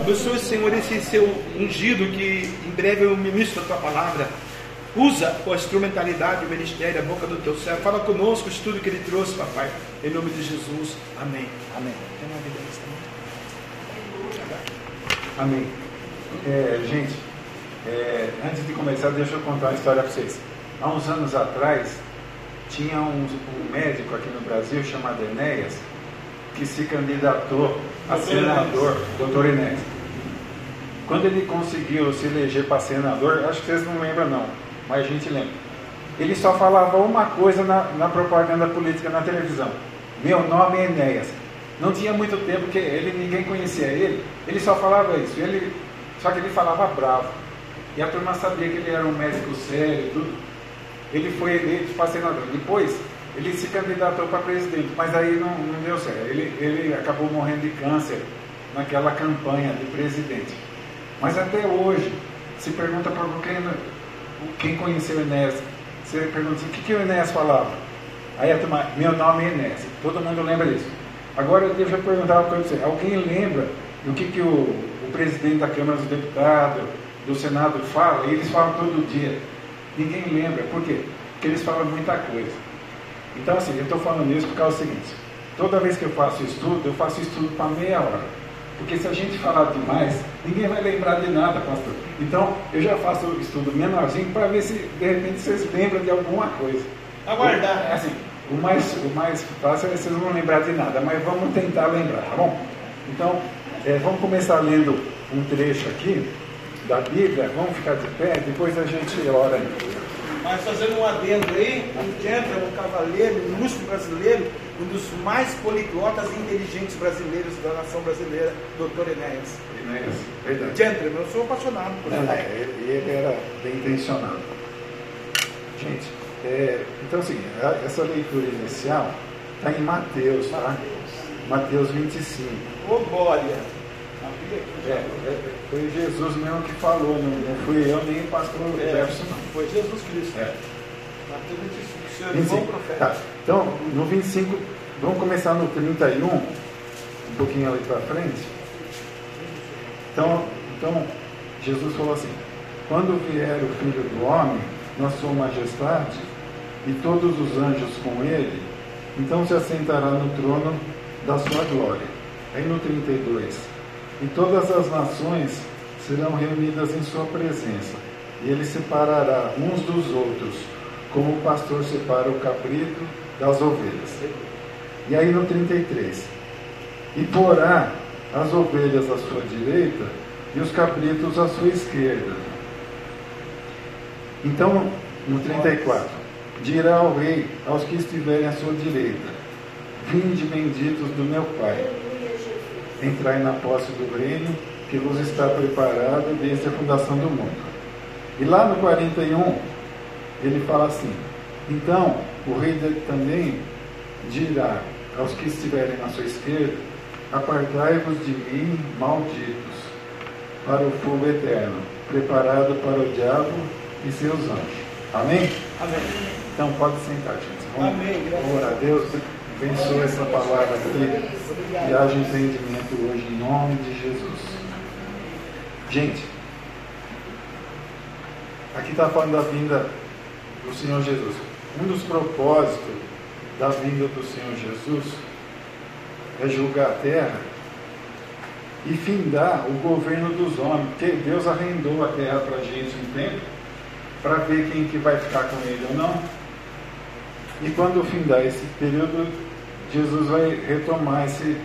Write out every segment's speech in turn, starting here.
Abençoe, Senhor, esse seu ungido que em breve eu ministro a tua palavra. Usa a instrumentalidade, o ministério, a boca do teu servo. Fala conosco o estudo que ele trouxe, papai. Em nome de Jesus. Amém. Amém. Amém. É, gente, é, antes de começar, deixa eu contar uma história para vocês. Há uns anos atrás, tinha um, um médico aqui no Brasil chamado Enéas, que se candidatou a senador, doutor Enéas. Quando ele conseguiu se eleger para senador, acho que vocês não lembram não, mas a gente lembra. Ele só falava uma coisa na, na propaganda política na televisão. Meu nome é Enéas. Não tinha muito tempo que ele ninguém conhecia ele. Ele só falava isso. Ele, só que ele falava bravo. E a turma sabia que ele era um médico sério, tudo. Ele foi eleito para senador. Depois ele se candidatou para presidente, mas aí não, não deu certo. Ele, ele acabou morrendo de câncer naquela campanha de presidente. Mas até hoje, se pergunta para quem, quem conheceu Enéas, você pergunta assim, o que, que o Enéas falava? Aí a turma, meu nome é Enéas. Todo mundo lembra disso. Agora deixa eu perguntar uma coisa para você. Alguém lembra do que, que o, o presidente da Câmara dos Deputados, do Senado fala? E eles falam todo dia. Ninguém lembra. Por quê? Porque eles falam muita coisa. Então, assim, eu estou falando isso por causa do seguinte: toda vez que eu faço estudo, eu faço estudo para meia hora. Porque se a gente falar demais, ninguém vai lembrar de nada, pastor. Então, eu já faço o estudo menorzinho para ver se, de repente, vocês lembram de alguma coisa. Aguardar. Assim, o mais, o mais fácil é vocês não lembrar de nada, mas vamos tentar lembrar, tá bom? Então, é, vamos começar lendo um trecho aqui da Bíblia, vamos ficar de pé, depois a gente ora. Mas fazendo um adendo aí, um gentleman, um cavaleiro, um ilustre brasileiro, um dos mais poliglotas e inteligentes brasileiros da nação brasileira, Dr. Enéas. Enéas, verdade. Gentleman, eu sou apaixonado por ele. É, ele, ele era bem intencionado. Gente, é, então assim, essa leitura inicial está em Mateus, tá? Mateus 25. Ô, glória! É, é, foi Jesus mesmo que falou, não, não fui eu nem o pastor é, Jefferson, não. Foi Jesus Cristo. É. Mateus 25, profeta. Tá. Então, no 25, vamos começar no 31, um pouquinho ali para frente. Então, então, Jesus falou assim: Quando vier o Filho do Homem, na sua majestade, e todos os anjos com ele, então se assentará no trono da sua glória. Aí no 32, e todas as nações serão reunidas em sua presença, e ele separará uns dos outros, como o pastor separa o cabrito das ovelhas. E aí no 33, e porá as ovelhas à sua direita e os cabritos à sua esquerda. Então, no 34, dirá ao rei aos que estiverem à sua direita: Vinde benditos do meu Pai entrai na posse do reino que vos está preparado desde a fundação do mundo. E lá no 41, ele fala assim: Então o rei também dirá aos que estiverem na sua esquerda: Apartai-vos de mim, malditos, para o fogo eterno, preparado para o diabo e seus anjos. Amém? Amém. Então pode sentar, gente. Vamos Amém. orar a Deus. Abençoa essa palavra aqui e haja entendimento hoje em nome de Jesus. Gente, aqui está falando da vinda do Senhor Jesus. Um dos propósitos da vinda do Senhor Jesus é julgar a terra e findar o governo dos homens, porque Deus arrendou a terra para gente um tempo para ver quem que vai ficar com ele ou não. E quando findar esse período, Jesus vai retomar esse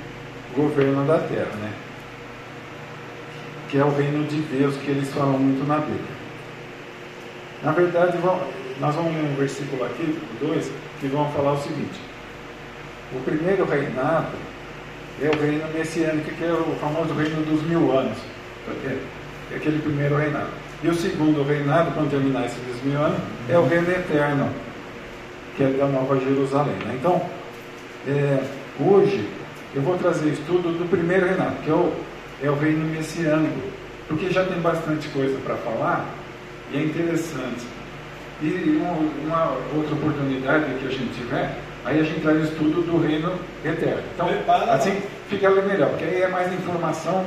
governo da terra, né? Que é o reino de Deus que eles falam muito na Bíblia. Na verdade, nós vamos ler um versículo aqui, dois, que vão falar o seguinte: o primeiro reinado é o reino messiânico, que é o famoso reino dos mil anos. É aquele primeiro reinado. E o segundo reinado, quando terminar esses mil anos, é o reino eterno, que é da Nova Jerusalém. Né? Então, é, hoje eu vou trazer estudo do primeiro Renato, que é o, é o reino messiânico, porque já tem bastante coisa para falar e é interessante. E uma, outra oportunidade que a gente tiver, aí a gente traz o estudo do reino eterno. Então, assim fica melhor, porque aí é mais informação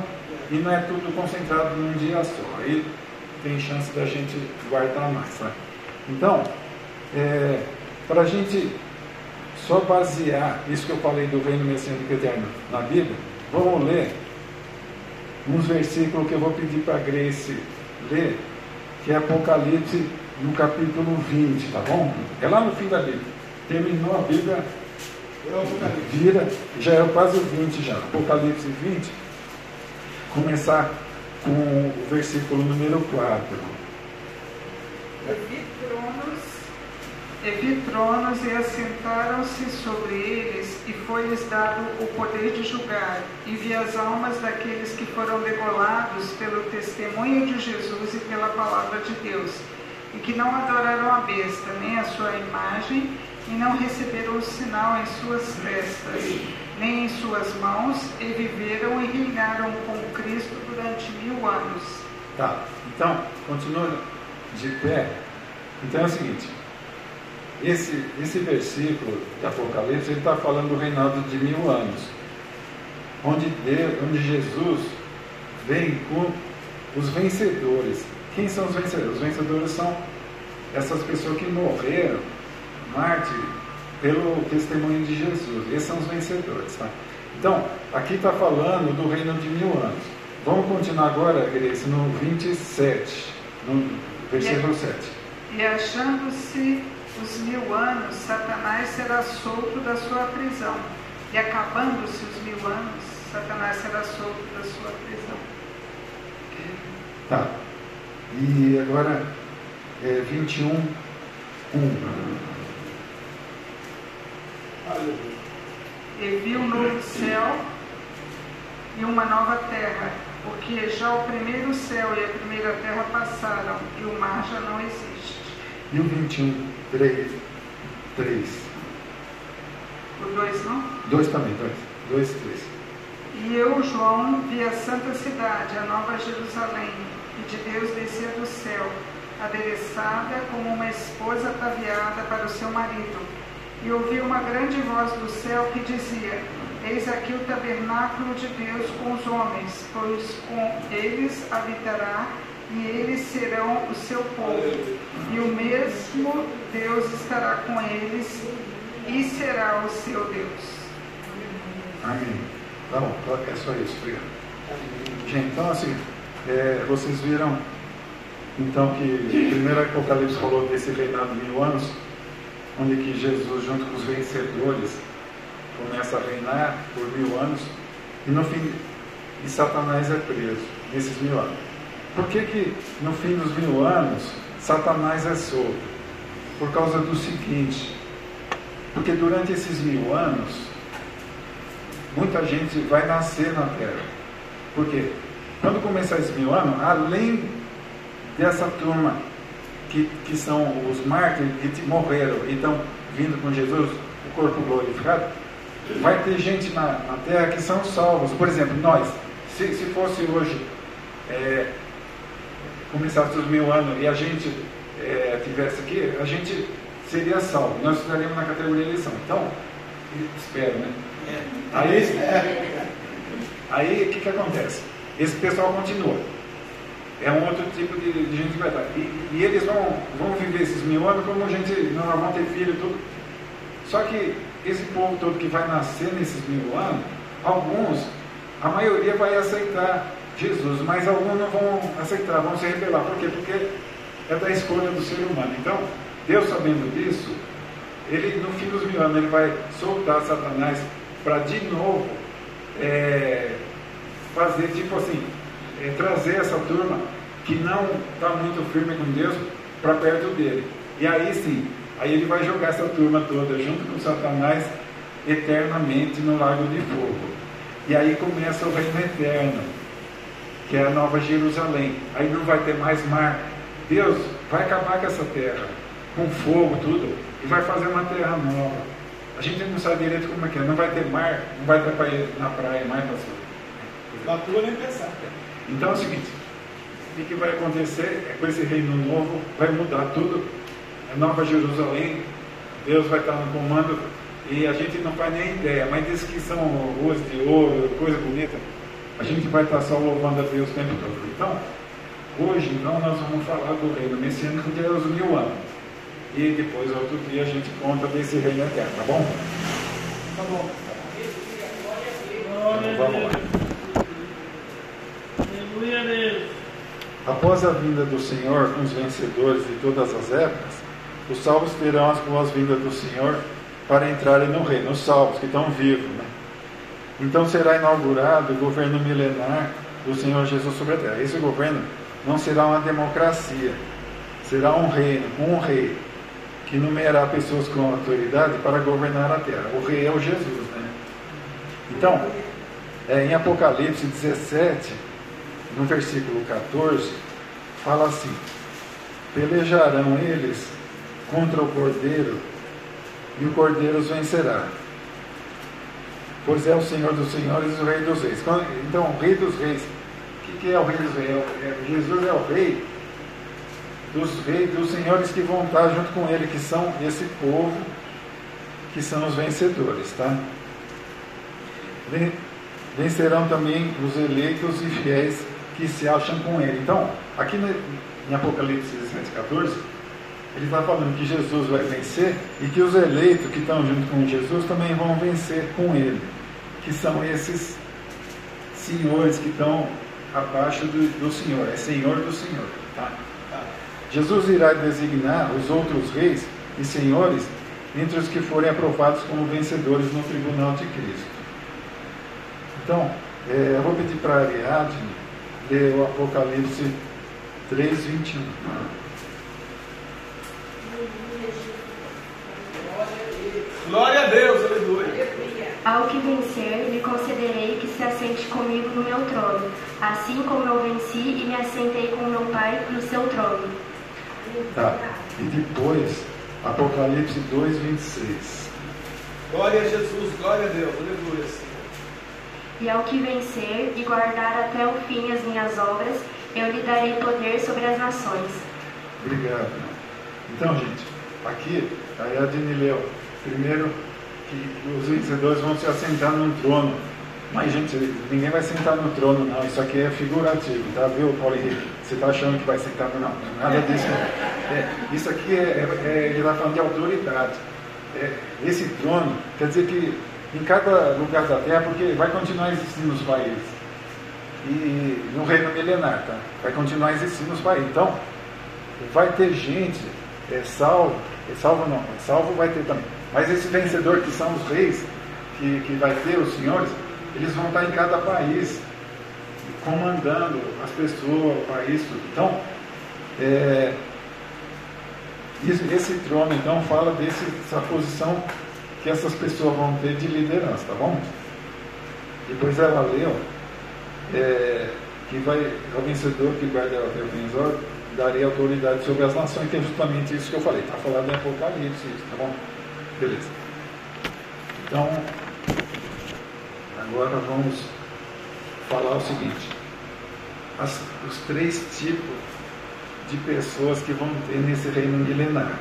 e não é tudo concentrado num dia só. Aí tem chance da gente guardar mais. Então, é, para a gente só basear isso que eu falei do reino messiânico eterno na Bíblia, vamos ler uns versículos que eu vou pedir para a Grace ler, que é Apocalipse no capítulo 20, tá bom? É lá no fim da Bíblia. Terminou a Bíblia, vira, já é quase o 20 já. Apocalipse 20, começar com o versículo número 4. E vi tronos, e vi tronos e assentaram-se sobre eles, e foi-lhes dado o poder de julgar, e vi as almas daqueles que foram degolados pelo testemunho de Jesus e pela palavra de Deus, e que não adoraram a besta, nem a sua imagem, e não receberam o sinal em suas testas, nem em suas mãos, e viveram e reinaram com Cristo durante mil anos. Tá, então, continua de pé. Então é o seguinte, esse, esse versículo de Apocalipse, ele está falando do reinado de mil anos, onde, Deus, onde Jesus vem com os vencedores. Quem são os vencedores? Os vencedores são essas pessoas que morreram, Marte, pelo testemunho de Jesus. Esses são os vencedores. Tá? Então, aqui está falando do reino de mil anos. Vamos continuar agora, Grace, no 27, no versículo 7. E achando-se os mil anos, Satanás será solto da sua prisão. E acabando-se os mil anos, Satanás será solto da sua prisão. Tá. E agora, é, 21, 1. E viu um novo céu e uma nova terra, porque já o primeiro céu e a primeira terra passaram, e o mar já não existe. E o 21, 3. 3. O dois não? 2 também, 2. 2, 3. E eu, João, vi a santa cidade, a nova Jerusalém, que de Deus descia do céu, adereçada como uma esposa ataviada para o seu marido. E ouvi uma grande voz do céu que dizia: Eis aqui o tabernáculo de Deus com os homens, pois com eles habitará e eles serão o seu povo. E o mesmo Deus estará com eles e será o seu Deus. Amém. Tá bom, é só isso, obrigado. Gente, então assim, é, vocês viram então que primeiro Apocalipse falou desse reinado de mil anos, onde que Jesus, junto com os vencedores, começa a reinar por mil anos, e no fim, e Satanás é preso nesses mil anos. Por que que no fim dos mil anos, Satanás é solto? Por causa do seguinte, porque durante esses mil anos, muita gente vai nascer na Terra. Por quê? Quando começar esses mil anos, além dessa turma que, que são os mártires que morreram e estão vindo com Jesus, o corpo glorificado, vai ter gente na, na terra que são salvos. Por exemplo, nós, se, se fosse hoje, é, começasse os mil anos e a gente é, tivesse aqui, a gente seria salvo. Nós estaríamos na categoria eleição. Então, espero, né? Aí, aí o que, que acontece? Esse pessoal continua. É um outro tipo de, de gente que vai estar. E, e, eles vão, vão viver esses mil anos como a gente não vão ter filho tudo. Só que esse povo todo que vai nascer nesses mil anos, alguns, a maioria vai aceitar Jesus, mas alguns não vão aceitar, vão se rebelar. Por quê? Porque é da escolha do ser humano. Então, Deus sabendo disso, ele no fim dos mil anos ele vai soltar Satanás para de novo é, fazer tipo assim, é, trazer essa turma que não está muito firme com Deus para perto dele. E aí sim, aí ele vai jogar essa turma toda junto com Satanás eternamente no lago de fogo. E aí começa o reino eterno, que é a nova Jerusalém. Aí não vai ter mais mar. Deus vai acabar com essa terra, com fogo, tudo, e vai fazer uma terra nova. A gente não sabe direito como é que é. Não vai ter mar, não vai ter para ir na praia mais, pastor. Batua nem pensar. Então é o seguinte, o que vai acontecer é com esse reino novo, vai mudar tudo, a nova Jerusalém, Deus vai estar no comando e a gente não faz nem ideia, mas diz que são ruas de ouro, coisa bonita. A gente vai estar só louvando a Deus o tempo todo. Então, hoje então nós vamos falar do reino messiânico é os mil anos. E depois, outro dia, a gente conta desse reino eterno, tá bom? Tá bom. Então, vamos lá. Aleluia Deus. Após a vinda do Senhor com os vencedores de todas as épocas, os salvos terão as boas-vindas do Senhor para entrarem no reino, os salvos que estão vivos. Né? Então será inaugurado o governo milenar do Senhor Jesus sobre a terra. Esse governo não será uma democracia, será um reino, um rei, que numerará pessoas com autoridade para governar a terra. O rei é o Jesus, né? Então, é, em Apocalipse 17, no versículo 14, fala assim: Pelejarão eles contra o cordeiro, e o cordeiro os vencerá. Pois é o Senhor dos Senhores e o Rei dos Reis. Então, o Rei dos Reis. O que é o Rei dos Reis? É Jesus é o Rei dos reis, dos senhores que vão estar junto com ele, que são esse povo, que são os vencedores, tá? Vencerão também os eleitos e fiéis que se acham com ele. Então, aqui em Apocalipse 17, 14, ele está falando que Jesus vai vencer e que os eleitos que estão junto com Jesus também vão vencer com ele, que são esses senhores que estão abaixo do, do Senhor, é Senhor do Senhor. Tá? Jesus irá designar os outros reis e senhores entre os que forem aprovados como vencedores no tribunal de Cristo. Então, é, eu vou pedir para Ariadne ler o Apocalipse 3, 21. Glória a Deus, aleluia. Ao que vencer, lhe concederei que se assente comigo no meu trono, assim como eu venci e me assentei com meu Pai no seu trono. Tá. E depois, Apocalipse 2, 26. Glória a Jesus, glória a Deus, aleluia, Senhor. E ao que vencer e guardar até o fim as minhas obras, eu lhe darei poder sobre as nações. Obrigado. Então, gente, aqui a Yadine leu. Primeiro, que os vencedores vão se assentar num trono. Mas, gente, ninguém vai sentar no trono, não. Isso aqui é figurativo, tá? Viu, Paulo Henrique? Você está achando que vai sentar no não? Nada disso. É, isso aqui é, é, é ele está falando de autoridade. É, esse trono quer dizer que em cada lugar da terra, porque vai continuar existindo os países. E no reino milenar, tá? Vai continuar existindo os países. Então, vai ter gente é, salvo, é, salvo não, é salvo vai ter também. Mas esse vencedor que são os reis, que, que vai ter os senhores, eles vão estar em cada país, comandando as pessoas, o país, tudo. Então, é, esse trono, então, fala dessa posição que essas pessoas vão ter de liderança, tá bom? Depois ela leu é, que vai, ao vencedor que guarda o vencedor, daria autoridade sobre as nações, que é justamente isso que eu falei, está falando em Apocalipse, tá bom? Beleza. Então, agora vamos falar o seguinte: as, os três tipos de pessoas que vão ter nesse reino milenar.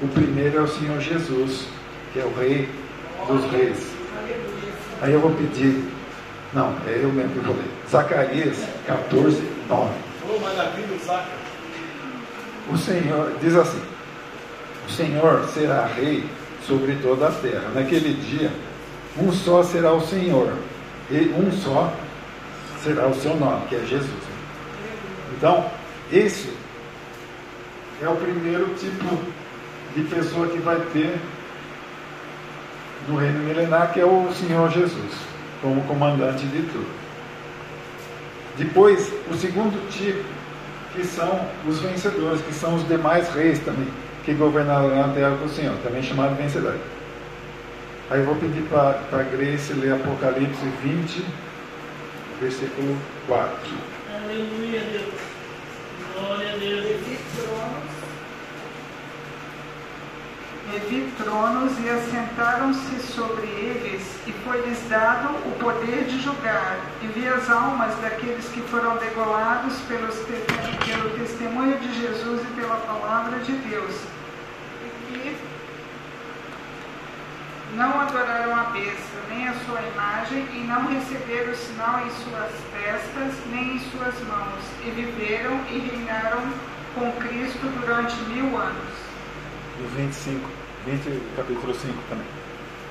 O primeiro é o Senhor Jesus, que é o Rei dos Reis. Aí eu vou pedir, não, é eu mesmo que vou ler. Zacarias 14, 9. Ô, maravilha, saca. O Senhor, diz assim: O Senhor será Rei sobre toda a terra. Naquele dia, um só será o Senhor, e um só será o seu nome, que é Jesus. Então, esse é o primeiro tipo de pessoa que vai ter no reino milenar, que é o Senhor Jesus, como comandante de tudo. Depois, o segundo tipo, que são os vencedores, que são os demais reis também que governarão a terra com o Senhor, também chamado vencedor. Aí eu vou pedir para a Grace ler Apocalipse 20, versículo 4. Aleluia, Deus. Glória a Deus. E vi tronos e assentaram-se sobre eles, e foi-lhes dado o poder de julgar, e vi as almas daqueles que foram degolados pelos, pelo testemunho de Jesus e pela palavra de Deus. E que Não adoraram a besta, nem a sua imagem, e não receberam sinal em suas testas, nem em suas mãos, e viveram e reinaram com Cristo durante mil anos. No 25, 20, capítulo 5 também.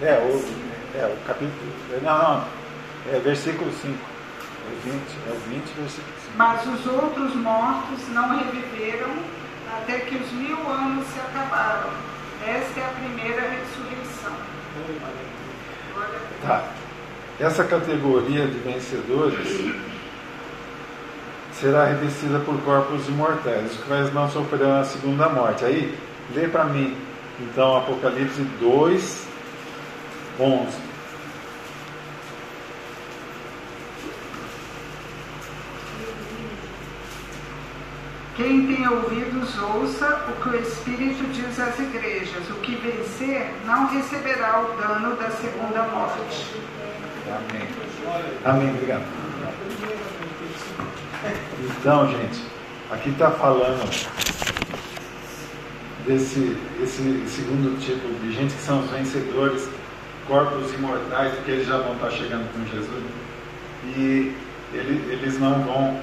É, o, é, o capítulo. Não, não. É versículo 5. É 20, é o 20, versículo 5. Mas os outros mortos não reviveram até que os mil anos se acabaram. Esta é a primeira ressurreição. Tá. Essa categoria de vencedores será revestida por corpos imortais, os quais não sofrerão a segunda morte. Aí, lê para mim, então, Apocalipse 2, 11. Quem tem ouvidos, ouça o que o Espírito diz às igrejas. O que vencer não receberá o dano da segunda morte. Amém. Amém, obrigado. Então, gente, aqui está falando desse esse segundo tipo de gente que são os vencedores, corpos imortais, porque eles já vão estar chegando com Jesus. E ele, eles não vão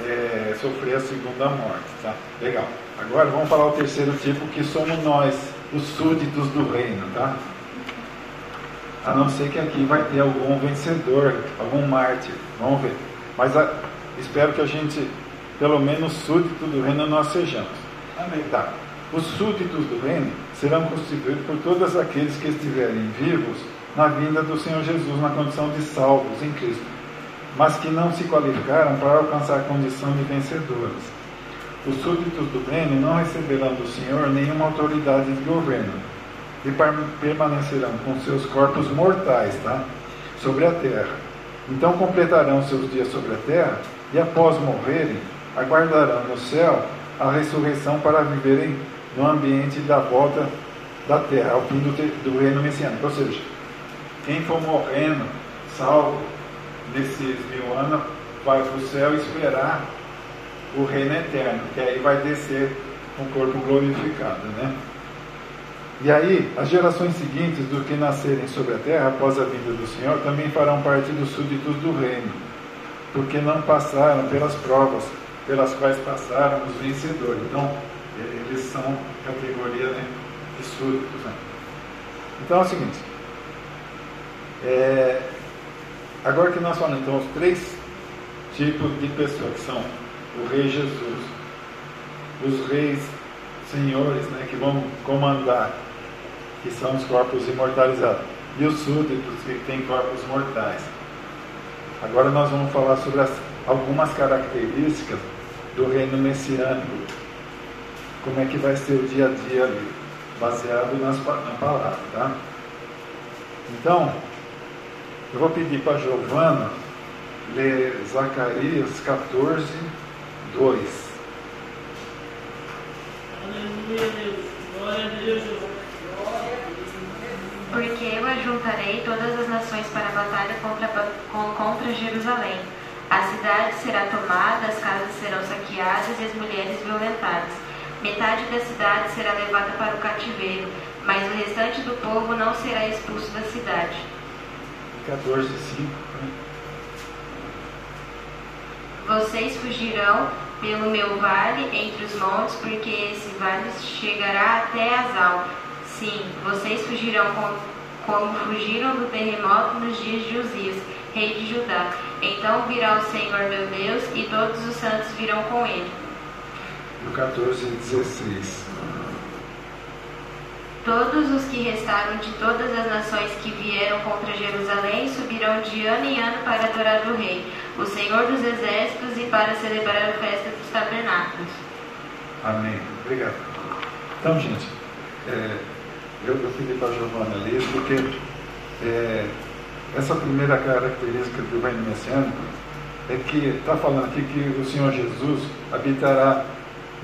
é, sofrer a segunda morte. Tá? Legal. Agora vamos falar o terceiro tipo, que somos nós, os súditos do reino. Tá? A não ser que aqui vai ter algum vencedor, algum mártir. Vamos ver. Mas a, espero que a gente, pelo menos súdito do reino, nós sejamos. Amém. Tá. Os súditos do reino serão constituídos por todos aqueles que estiverem vivos na vinda do Senhor Jesus na condição de salvos em Cristo, mas que não se qualificaram para alcançar a condição de vencedores. Os súditos do reino não receberão do Senhor nenhuma autoridade de governo e permanecerão com seus corpos mortais tá? sobre a terra. Então completarão seus dias sobre a terra e, após morrerem, aguardarão no céu a ressurreição para viverem no ambiente da volta da terra, ao fim do, do reino messiânico. Ou seja, quem for morrendo, salvo nesses mil anos, vai para o céu esperar o reino eterno, que aí vai descer um corpo glorificado, né? E aí, as gerações seguintes do que nascerem sobre a terra após a vinda do Senhor também farão parte dos súditos do reino, porque não passaram pelas provas pelas quais passaram os vencedores. Então, eles são categoria né, de súditos. Né? Então é o seguinte. É, agora que nós falamos então os três tipos de pessoas, que são o rei Jesus, os reis senhores né, que vão comandar, que são os corpos imortalizados, e os súditos que têm corpos mortais. Agora nós vamos falar sobre as, algumas características do reino messiânico como é que vai ser o dia a dia ali, baseado nas, na palavra, tá? Então, eu vou pedir para a Giovana ler Zacarias 14, 2. Aleluia, Deus. Glória a Deus. Porque eu ajuntarei todas as nações para a batalha contra, contra Jerusalém. A cidade será tomada, as casas serão saqueadas e as mulheres violentadas. Metade da cidade será levada para o cativeiro, mas o restante do povo não será expulso da cidade. 14, 5. Vocês fugirão pelo meu vale entre os montes, porque esse vale chegará até Azal. Sim, vocês fugirão com, como fugiram do terremoto nos dias de Uzias, rei de Judá. Então virá o Senhor meu Deus e todos os santos virão com ele no 14 e 16. Todos os que restaram de todas as nações que vieram contra Jerusalém subirão de ano em ano para adorar o Rei, o Senhor dos Exércitos, e para celebrar a festa dos tabernáculos. Amém. Obrigado. Então, gente, é, eu, pedi para a Giovana ler porque é, essa primeira característica do reino messiânico é que está falando aqui que o Senhor Jesus habitará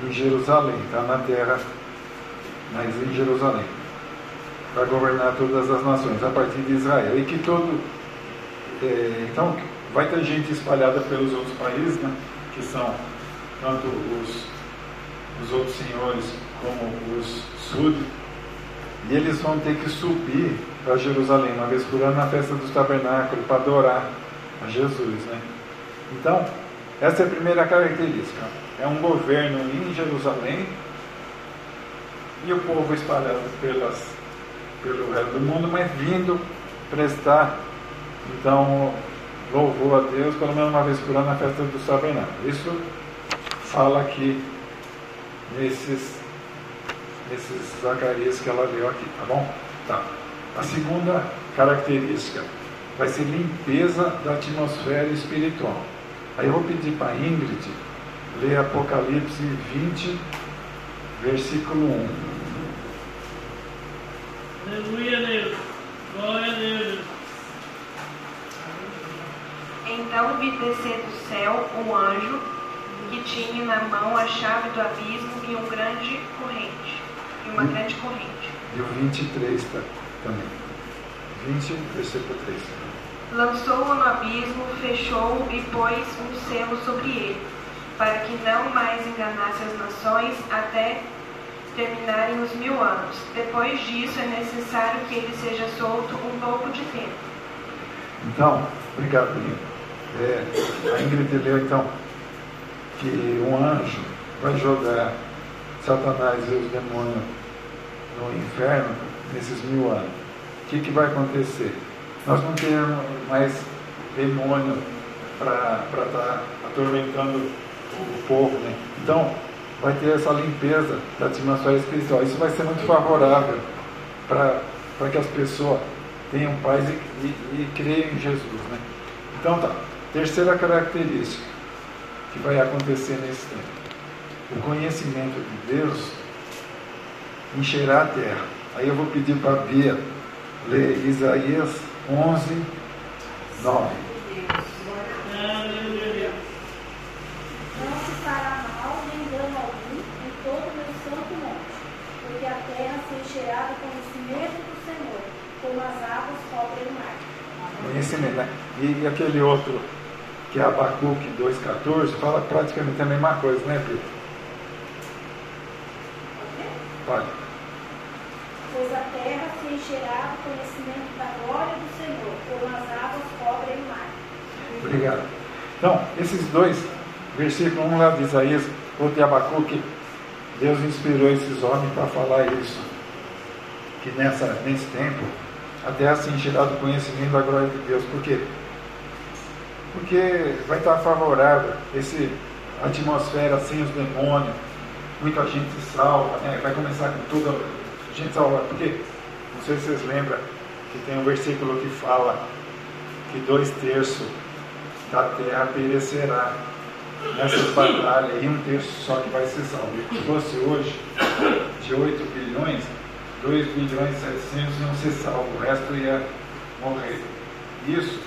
em Jerusalém, está na terra, mas em Jerusalém, para governar todas as nações, a partir de Israel. E que todo. É, então, vai ter gente espalhada pelos outros países, né, que são tanto os, os outros senhores como os súditos, e eles vão ter que subir para Jerusalém, uma vez por ano, na festa dos tabernáculos, para adorar a Jesus. Né? Então, essa é a primeira característica. É um governo em Jerusalém e o povo espalhado pelas, pelo resto do mundo, mas vindo prestar, então, louvor a Deus, pelo menos uma vez por ano, na festa dos tabernáculos. Isso fala aqui nesses, nesses Zacarias que ela leu aqui, tá bom? Tá. A segunda característica vai ser limpeza da atmosfera espiritual. Aí eu vou pedir para Ingrid ler Apocalipse 20, versículo 1. Aleluia, Deus. Glória a Deus. Então vi descer do céu um anjo que tinha na mão a chave do abismo e um grande corrente. E uma grande corrente. E o 23 tá, também. 20, versículo 3. Lançou-o no abismo, fechou-o e pôs um selo sobre ele, para que não mais enganasse as nações até terminarem os mil anos. Depois disso é necessário que ele seja solto um pouco de tempo. Então, obrigado, Lino. É, a Ingrid leu então que um anjo vai jogar Satanás e os demônios no inferno nesses mil anos. O que, que vai acontecer? Nós não temos mais demônio para estar tá atormentando o povo. Né? Então, vai ter essa limpeza da atmosfera espiritual. Isso vai ser muito favorável para que as pessoas tenham paz e, e, e creiam em Jesus. Né? Então tá, terceira característica que vai acontecer nesse tempo. O conhecimento de Deus encherá a terra. Aí eu vou pedir para a Bia ler Isaías 11, 9. Aleluia. Não se fará mal nem dano algum em todo o meu santo monte, porque a terra se encherá do conhecimento do Senhor, como as águas cobrem o mar. Conhecimento, né? E, aquele outro, que é Abacuque 2,14, fala praticamente a mesma coisa, né, Pedro? Pode. Pois a terra se encherá do conhecimento da glória do Senhor, como as águas cobrem o mar. Obrigado. Então, esses dois versículos, um lá de Isaías, outro de Abacuque, Deus inspirou esses homens para falar isso. Que nessa, nesse tempo, a terra se do conhecimento da glória de Deus. Por quê? Porque vai estar favorável esse atmosfera sem os demônios, muita gente salva, né? vai começar com tudo, gente salva. Porque, não sei se vocês lembram, que tem um versículo que fala que dois terços da terra perecerá nessas batalhas e um terço só que vai ser salvo. Se fosse hoje, de 8 bilhões, 2 bilhões e 700 iam ser salvos, o resto ia morrer. Isso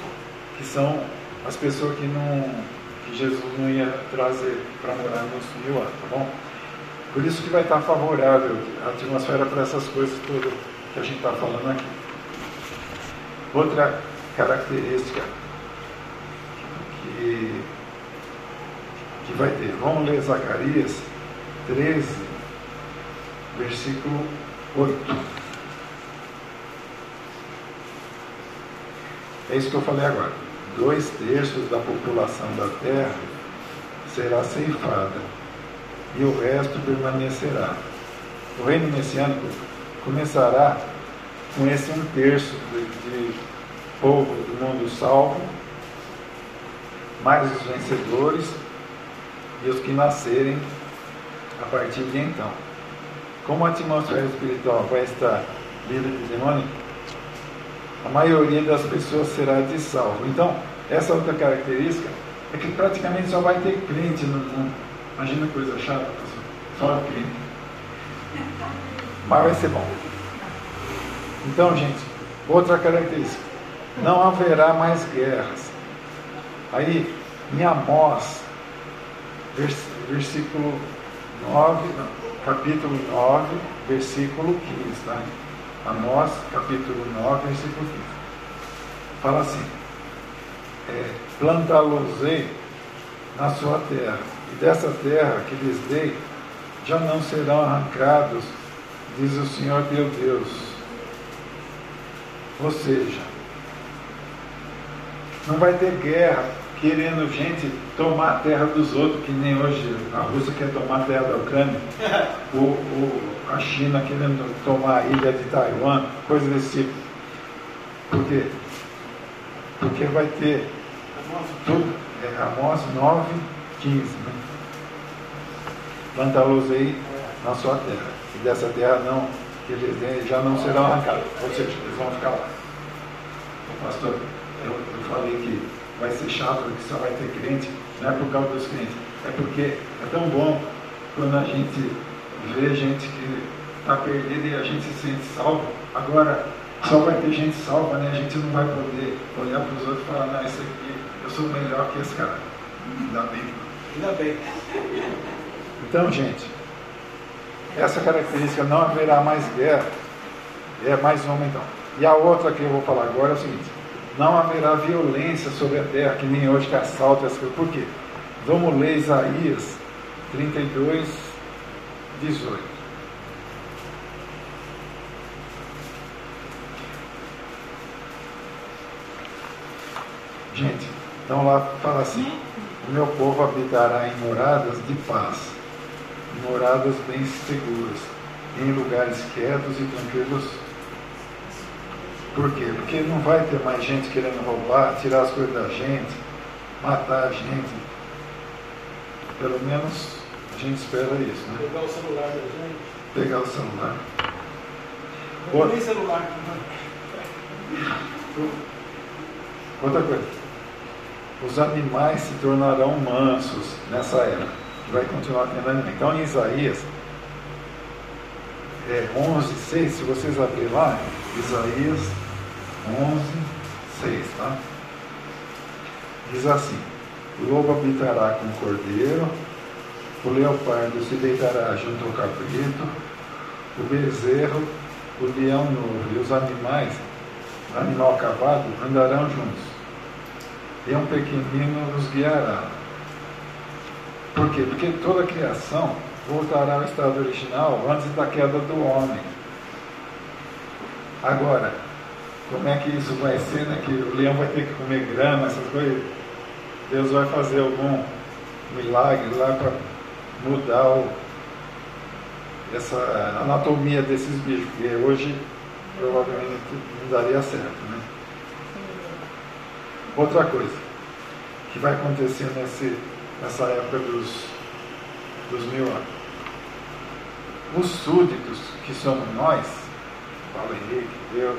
que são as pessoas que não que Jesus não ia trazer para morar nos mil anos, tá bom? Por isso que vai estar favorável a atmosfera para essas coisas todas que a gente está falando aqui. Outra característica que, que vai ter. Vamos ler Zacarias 13, versículo 8. É isso que eu falei agora. Dois terços da população da terra será ceifada e o resto permanecerá. O reino messiânico começará com esse um terço de, de povo do mundo salvo, mais os vencedores e os que nascerem a partir de então. Como a atmosfera espiritual vai estar livre de demônio, a maioria das pessoas será de salvo. Então, essa outra característica é que praticamente só vai ter crente no mundo. Imagina coisa chata, só crente. Mas vai ser bom. Então, gente, outra característica: não haverá mais guerras. Aí, em Amós, vers, versículo 9, não, capítulo 9, versículo 15, tá? Amós, capítulo 9, versículo 15. Fala assim: é, plantá-los-ei na sua terra, e dessa terra que lhes dei, já não serão arrancados, diz o Senhor teu Deus. Ou seja, não vai ter guerra querendo gente tomar a terra dos outros, que nem hoje a Rússia quer tomar a terra da Ucrânia, o, o, a China querendo tomar a ilha de Taiwan, coisa desse tipo. Por quê? Porque vai ter tudo, é, Amós 9, 15. Né? Plantá-los aí na sua terra. E dessa terra não, que eles já não serão arrancados. Ou seja, eles vão ficar lá. Pastor, eu, eu falei que vai ser chato, que só vai ter crente, não é por causa dos crentes, é porque é tão bom quando a gente vê gente que está perdida e a gente se sente salvo. Agora, só vai ter gente salva, né? A gente não vai poder olhar para os outros e falar, não, esse aqui, eu sou melhor que esse cara. Ainda bem. Ainda bem. Então, gente, essa característica não haverá mais guerra. É mais uma então. E a outra que eu vou falar agora é o seguinte: não haverá violência sobre a terra, que nem hoje que assalto as coisas. Por quê? Vamos ler Isaías 32, 18. Gente, então lá fala assim: o meu povo habitará em moradas de paz, moradas bem seguras, em lugares quietos e tranquilos por quê? Porque não vai ter mais gente querendo roubar, tirar as coisas da gente, matar a gente. Pelo menos a gente espera isso, né? Pegar o celular da gente. Pegar o celular. Não tem celular. Outra coisa. Os animais se tornarão mansos nessa era. Vai continuar tendo animais. Então em Isaías é, 11, 6, se vocês abrirem lá, Isaías 11, 6, tá? Diz assim: O lobo habitará com o cordeiro, o leopardo se deitará junto ao cabrito, o bezerro, o leão novo e os animais, animal cavado, andarão juntos. E um pequenino os guiará. Por quê? Porque toda a criação voltará ao estado original antes da queda do homem. Agora, como é que isso vai ser, né? Que o leão vai ter que comer grama, essas coisas. Deus vai fazer algum milagre lá para mudar o, essa anatomia desses bichos, porque hoje provavelmente não daria certo, né? Outra coisa que vai acontecer nesse, nessa época dos, dos mil anos. Os súditos, que somos nós, Paulo Henrique, eu,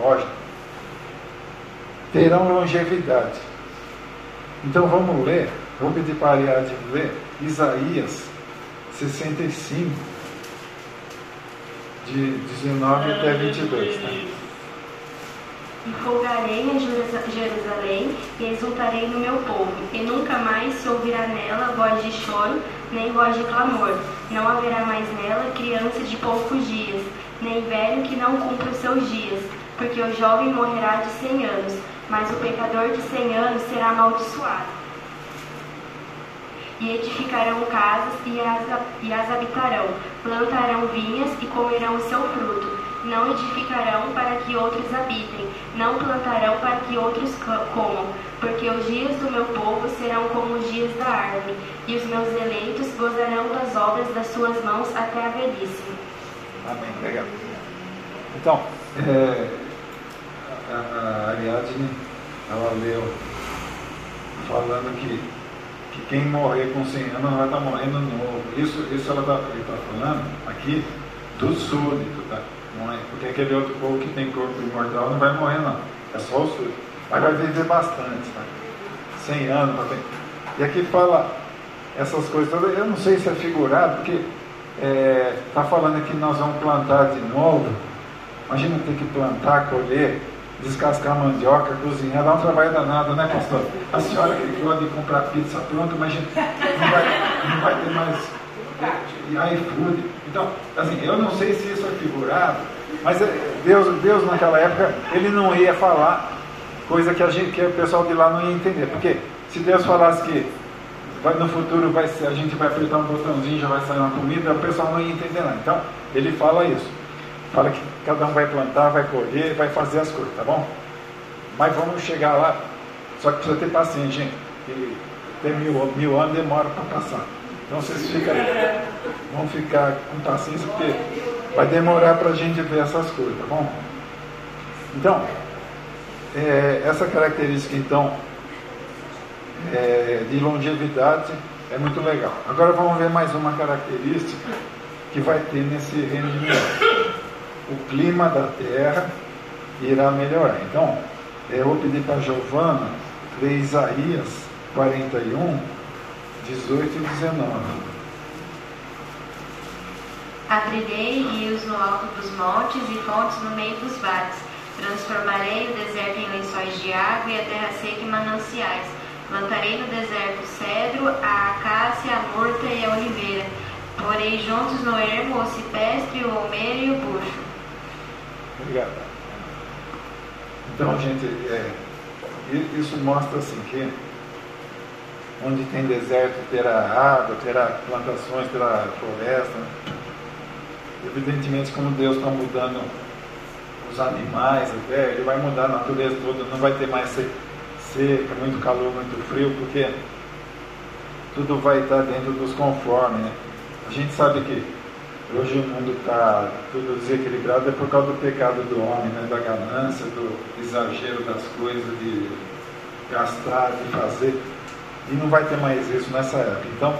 Roger, terão longevidade. Então vamos ler, vou pedir para a Ariadne ler Isaías 65, de 19 até 22. Tá? E folgarei em Jerusalém e exultarei no meu povo, e nunca mais se ouvirá nela voz de choro, nem voz de clamor. Não haverá mais nela criança de poucos dias, nem velho que não cumpra os seus dias, porque o jovem morrerá de cem anos, mas o pecador de cem anos será amaldiçoado. E edificarão casas e as, e as habitarão, plantarão vinhas e comerão o seu fruto. Não edificarão para que outros habitem, não plantarão para que outros comam, porque os dias do meu povo serão como os dias da árvore, e os meus eleitos gozarão das obras das suas mãos até a velhice. Amém. Legal. Então, é, a, a Ariadne, ela leu falando que, que quem morrer com 100 anos vai estar morrendo novo. Isso, isso ela está tá falando aqui do súdito, tá? Não é, porque aquele outro povo que tem corpo imortal não vai morrer não. É só o súdito. Mas vai viver bastante, tá? 100 anos, tá E aqui fala essas coisas todas, eu não sei se é figurado, porque está é, tá falando que nós vamos plantar de novo. Imagina ter que plantar, colher, descascar mandioca, cozinhar, dá um trabalho danado, né, pastor? A senhora que gosta de comprar pizza pronta, mas não vai, não vai ter mais e iFood. Então, assim, eu não sei se isso é figurado, mas é, Deus, Deus naquela época, ele não ia falar coisa que, a gente, que o pessoal de lá não ia entender. Porque se Deus falasse que vai, no futuro vai ser, a gente vai apertar um botãozinho já vai sair uma comida, o pessoal não ia entender nada. Então, ele fala isso. Fala que cada um vai plantar, vai colher, vai fazer as coisas, tá bom? Mas vamos chegar lá. Só que precisa ter paciência, gente. Que até mil, mil anos demora para passar. Então vocês ficam, vão ficar com paciência, porque vai demorar para a gente ver essas coisas, tá bom? Então, é, essa característica então é, de longevidade é muito legal. Agora vamos ver mais uma característica que vai ter nesse reino de milagres. O clima da terra irá melhorar. Então, é, eu vou pedir para Giovana ler Isaías 41, 18 e 19. Abrirei rios no alto dos montes e fontes no meio dos vales. Transformarei o deserto em lençóis de água e a terra seca em mananciais. Plantarei no deserto o cedro, a acácia, a murta e a oliveira. Porei juntos no ermo o cipestre, o almeiro e o bucho. Obrigado. Então, gente, é, isso mostra assim que onde tem deserto terá água, terá plantações, terá floresta. Evidentemente, como Deus está mudando os animais até, ele vai mudar a natureza toda, não vai ter mais seca, muito calor, muito frio, porque tudo vai estar dentro dos conformes. Né? A gente sabe que hoje o mundo está tudo desequilibrado é por causa do pecado do homem, né? da ganância, do exagero das coisas, de gastar, de fazer. E não vai ter mais isso nessa época. Então,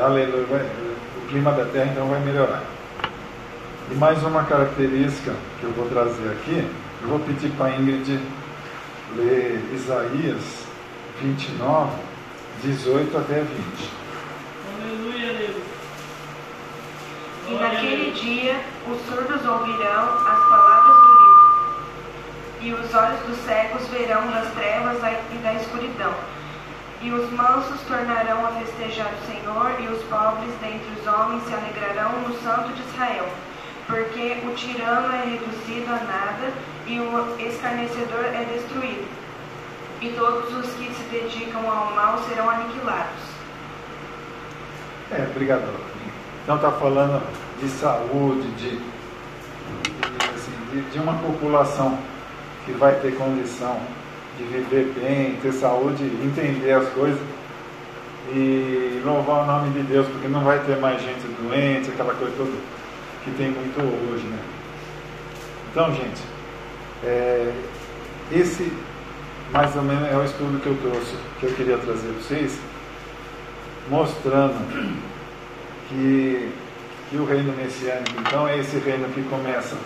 aleluia, vai, o clima da terra então vai melhorar. E mais uma característica que eu vou trazer aqui, eu vou pedir para Ingrid ler Isaías 29, 18 até 20. Aleluia, Deus. E naquele dia os surdos ouvirão as palavras do livro, e os olhos dos cegos verão das trevas e da escuridão. E os mansos tornarão a festejar o Senhor, e os pobres dentre os homens se alegrarão no Santo de Israel. Porque o tirano é reduzido a nada, e o escarnecedor é destruído. E todos os que se dedicam ao mal serão aniquilados. É, obrigado. Então está falando de saúde, de, de, assim, de, de uma população que vai ter condição de viver bem, ter saúde, entender as coisas e louvar o nome de Deus, porque não vai ter mais gente doente, aquela coisa toda que tem muito hoje, né? Então, gente, é, esse mais ou menos é o estudo que eu trouxe, que eu queria trazer para vocês, mostrando que, que o reino messiânico, então, é esse reino que começa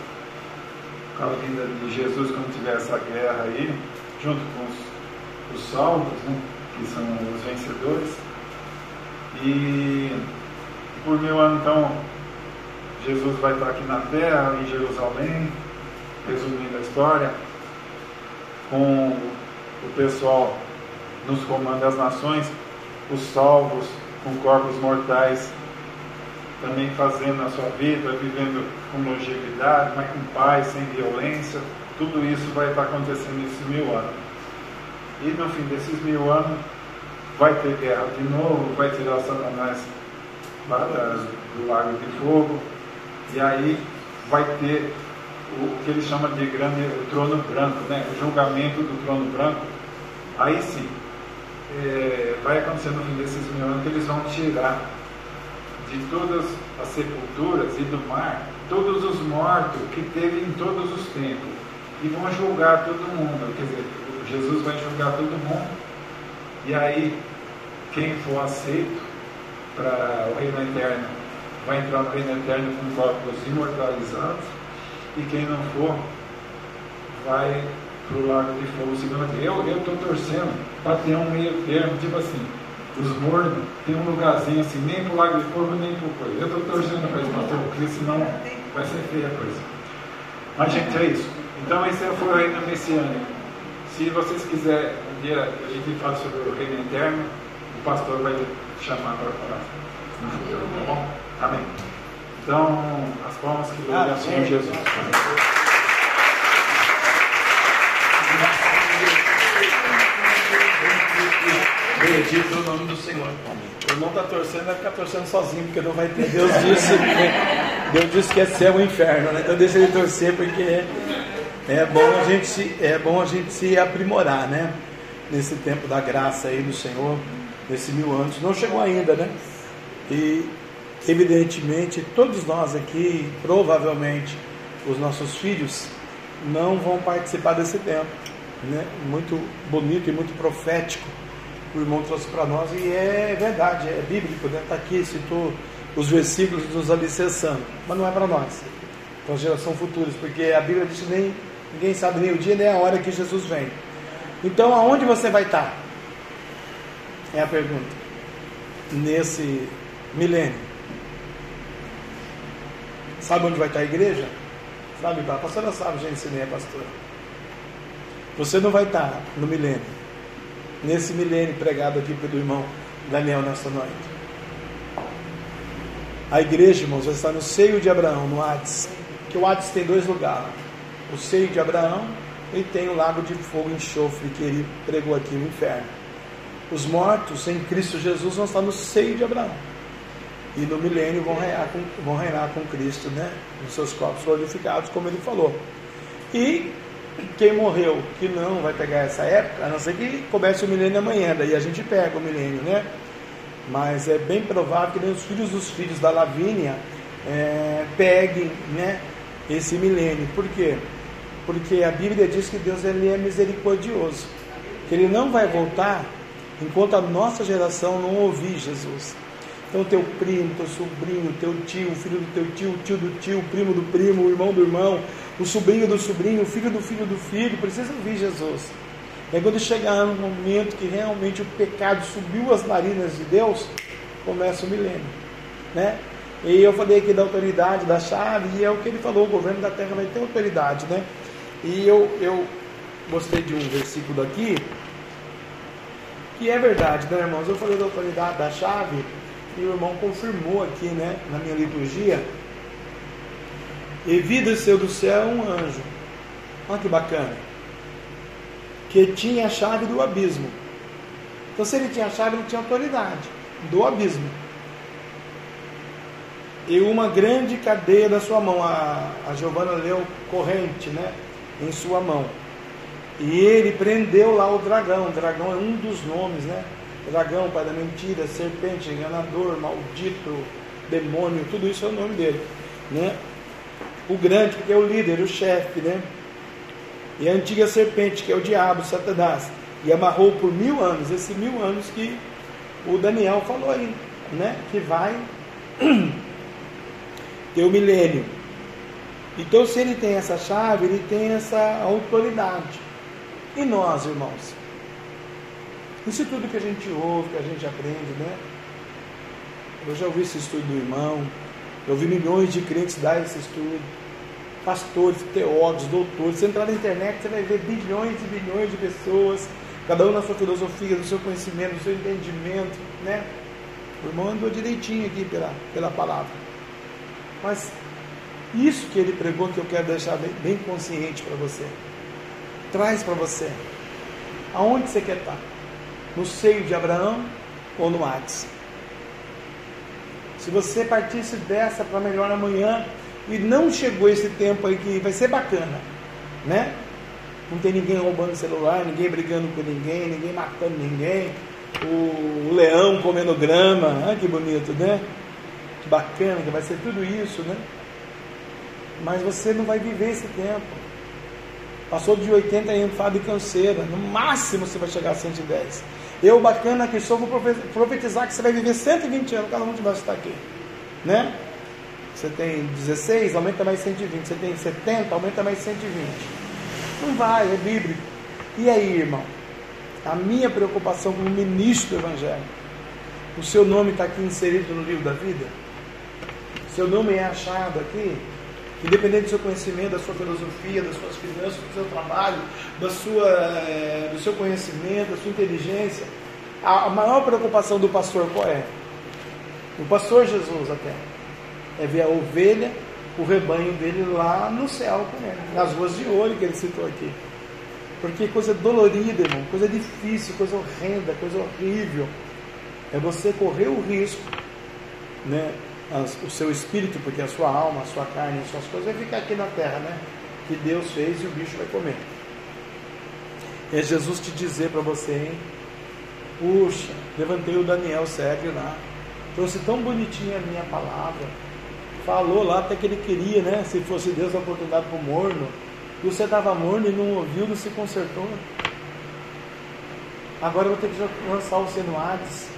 com a vinda de Jesus, quando tiver essa guerra aí, junto com os, os salvos, né, que são os vencedores. E por mil anos, então, Jesus vai estar aqui na terra, em Jerusalém, resumindo a história, com o pessoal nos comandos das nações, os salvos com corpos mortais, também fazendo a sua vida, vivendo com longevidade, mas com paz, sem violência. Tudo isso vai estar acontecendo nesses mil anos. E no fim desses mil anos, vai ter guerra de novo, vai tirar Satanás do lago de fogo, e aí vai ter o que ele chama de grande o trono branco, né? o julgamento do trono branco. Aí sim, é, vai acontecer no fim desses mil anos que eles vão tirar de todas as sepulturas e do mar todos os mortos que teve em todos os tempos e vão julgar todo mundo. Quer dizer, Jesus vai julgar todo mundo. E aí quem for aceito para o reino eterno vai entrar no reino eterno com corpos imortalizados. E quem não for vai para o lago de fogo. Segundo Eu estou torcendo para ter um meio termo, tipo assim, os mornos tem um lugarzinho assim, nem para o lago de fogo, nem para o coisa. Eu estou torcendo para isso, pastor, porque senão vai ser feia a coisa. Mas, gente, é isso. Então, esse foi o reino messiânico. Se vocês quiserem, um dia a gente fala sobre o reino eterno, o pastor vai chamar para falar no futuro, tá bom? Amém. Então, as palmas que louvam o Senhor Jesus. Bendito o nome do Senhor. O irmão está torcendo, vai ficar torcendo sozinho, porque não vai ter. Deus disse, Deus disse que é céu e inferno, né? Então deixa ele torcer, porque é bom a gente, é bom a gente se aprimorar, né? Nesse tempo da graça aí do Senhor, nesse mil anos. Não chegou ainda, né? E evidentemente todos nós aqui, provavelmente os nossos filhos, não vão participar desse tempo, né? Muito bonito e muito profético o irmão trouxe para nós e é verdade, é bíblico, né? Está aqui, citou os versículos nos alicerçando, mas não é para nós, para a geração futuras, porque a Bíblia diz que nem, ninguém sabe nem o dia nem a hora que Jesus vem. Então, aonde você vai estar? É a pergunta. Nesse milênio. Sabe onde vai estar a igreja? Sabe, a pastora sabe, gente, se nem é pastora. Você não vai estar no milênio nesse milênio pregado aqui pelo irmão Daniel nessa noite. A igreja, irmãos, vai estar no seio de Abraão, no Hades. Que o Hades tem dois lugares: o seio de Abraão e tem o lago de fogo e enxofre que ele pregou aqui no inferno. Os mortos em Cristo Jesus vão estar no seio de Abraão. E no milênio vão reinar com, vão reinar com Cristo, né? Nos seus corpos glorificados, como ele falou. E quem morreu que não vai pegar essa época, a não ser que comece o milênio amanhã, daí a gente pega o milênio, né? Mas é bem provável que nem os filhos dos filhos da Lavínia é, peguem né, esse milênio. Por quê? Porque a Bíblia diz que Deus ele é misericordioso, que Ele não vai voltar enquanto a nossa geração não ouvir Jesus. Então, teu primo, teu sobrinho, teu tio, filho do teu tio, tio do tio, primo do primo, o irmão do irmão, o sobrinho do sobrinho, o filho do filho do filho, precisa ouvir Jesus. E aí, quando chegar no momento que realmente o pecado subiu as narinas de Deus, começa o milênio. Né? E eu falei aqui da autoridade, da chave, e é o que ele falou: o governo da terra vai ter autoridade. Né? E eu, eu gostei de um versículo aqui, que é verdade, né, irmãos? Eu falei da autoridade da chave, e o irmão confirmou aqui, né, na minha liturgia e vi desceu do céu um anjo. Olha que bacana. Que tinha a chave do abismo. Então, se ele tinha a chave, ele tinha autoridade do abismo. E uma grande cadeia da sua mão. A, a Giovana leu corrente, né? Em sua mão. E ele prendeu lá o dragão. O dragão é um dos nomes, né? Dragão, pai da mentira, serpente, enganador, maldito, demônio, tudo isso é o nome dele, né? o grande, porque é o líder, o chefe, né? E a antiga serpente, que é o diabo, Satanás, e amarrou por mil anos, esses mil anos que o Daniel falou aí, né? Que vai ter o milênio. Então, se ele tem essa chave, ele tem essa autoridade. E nós, irmãos? Isso tudo que a gente ouve, que a gente aprende, né? Eu já ouvi esse estudo do irmão, eu vi milhões de crentes dar esse estudo, pastores, teólogos, doutores. Se entrar na internet, você vai ver bilhões e bilhões de pessoas, cada um na sua filosofia, no seu conhecimento, no seu entendimento, né? O irmão andou direitinho aqui pela, pela palavra. Mas isso que ele pregou que eu quero deixar bem, bem consciente para você. Traz para você. Aonde você quer estar? No seio de Abraão ou no Hades? Se você partisse dessa para melhor amanhã e não chegou esse tempo aí que vai ser bacana, né? Não tem ninguém roubando celular, ninguém brigando com ninguém, ninguém matando ninguém, o, leão comendo grama, ah, que bonito, né? Que bacana, que vai ser tudo isso, né? Mas você não vai viver esse tempo. Passou de 80 e enfado e canseira. No máximo você vai chegar a 110. Eu, bacana que sou, vou profetizar que você vai viver 120 anos, cada um de nós está aqui. Né? Você tem 16, aumenta mais 120. Você tem 70, aumenta mais 120. Não vai, é bíblico. E aí, irmão? A minha preocupação como ministro do Evangelho. O seu nome está aqui inserido no livro da vida? Seu nome é achado aqui? Independente do seu conhecimento, da sua filosofia, das suas finanças, do seu trabalho, da sua, é, do seu conhecimento, da sua inteligência, a, maior preocupação do pastor qual é? O pastor Jesus até é ver a ovelha, o rebanho dele lá no céu com ele, nas ruas de ouro que ele citou aqui. Porque coisa dolorida, irmão, coisa difícil, coisa horrenda, coisa horrível. É você correr o risco, né? O seu espírito, porque a sua alma, a sua carne, as suas coisas vai ficar aqui na terra, né? Que Deus fez e o bicho vai comer. É Jesus te dizer para você, hein? Puxa, levantei o Daniel sério lá. Trouxe tão bonitinha a minha palavra. Falou lá até que ele queria, né? Se fosse Deus a oportunidade para o morno. Você estava morno e não ouviu, não se consertou. Agora eu vou ter que lançar você no Hades.